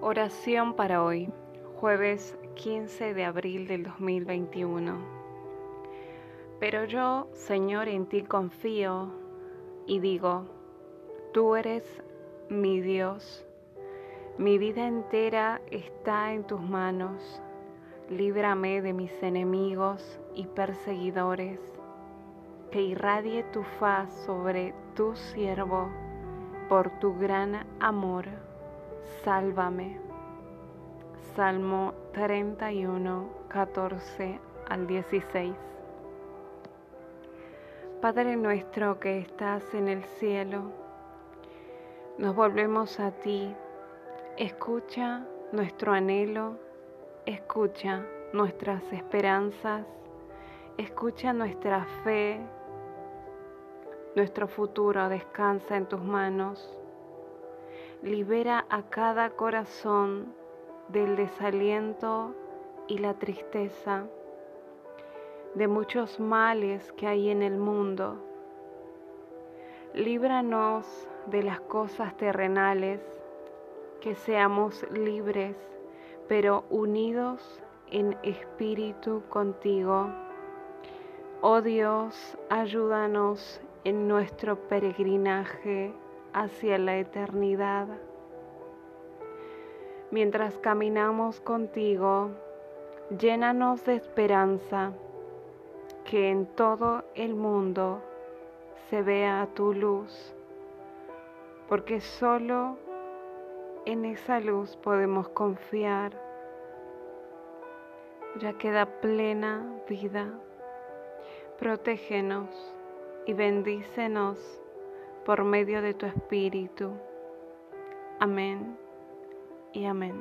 Oración para hoy, jueves 15 de abril del 2021. Pero yo, Señor, en ti confío y digo, tú eres mi Dios. Mi vida entera está en tus manos. Líbrame de mis enemigos y perseguidores. Que irradie tu faz sobre tu siervo por tu gran amor sálvame. Salmo 31, 14 al 16. Padre nuestro que estás en el cielo, nos volvemos a ti. Escucha nuestro anhelo, escucha nuestras esperanzas, escucha nuestra fe. Nuestro futuro descansa en tus manos libera a cada corazón del desaliento y la tristeza, de muchos males que hay en el mundo. Líbranos de las cosas terrenales, que seamos libres, pero unidos en espíritu contigo. Oh Dios, ayúdanos en nuestro peregrinaje hacia la eternidad. Mientras caminamos contigo, llénanos de esperanza, que en todo el mundo se vea tu luz, porque solo en esa luz podemos confiar. Ya queda plena vida. Protégenos y bendícenos por medio de tu Espíritu. Amén y amén.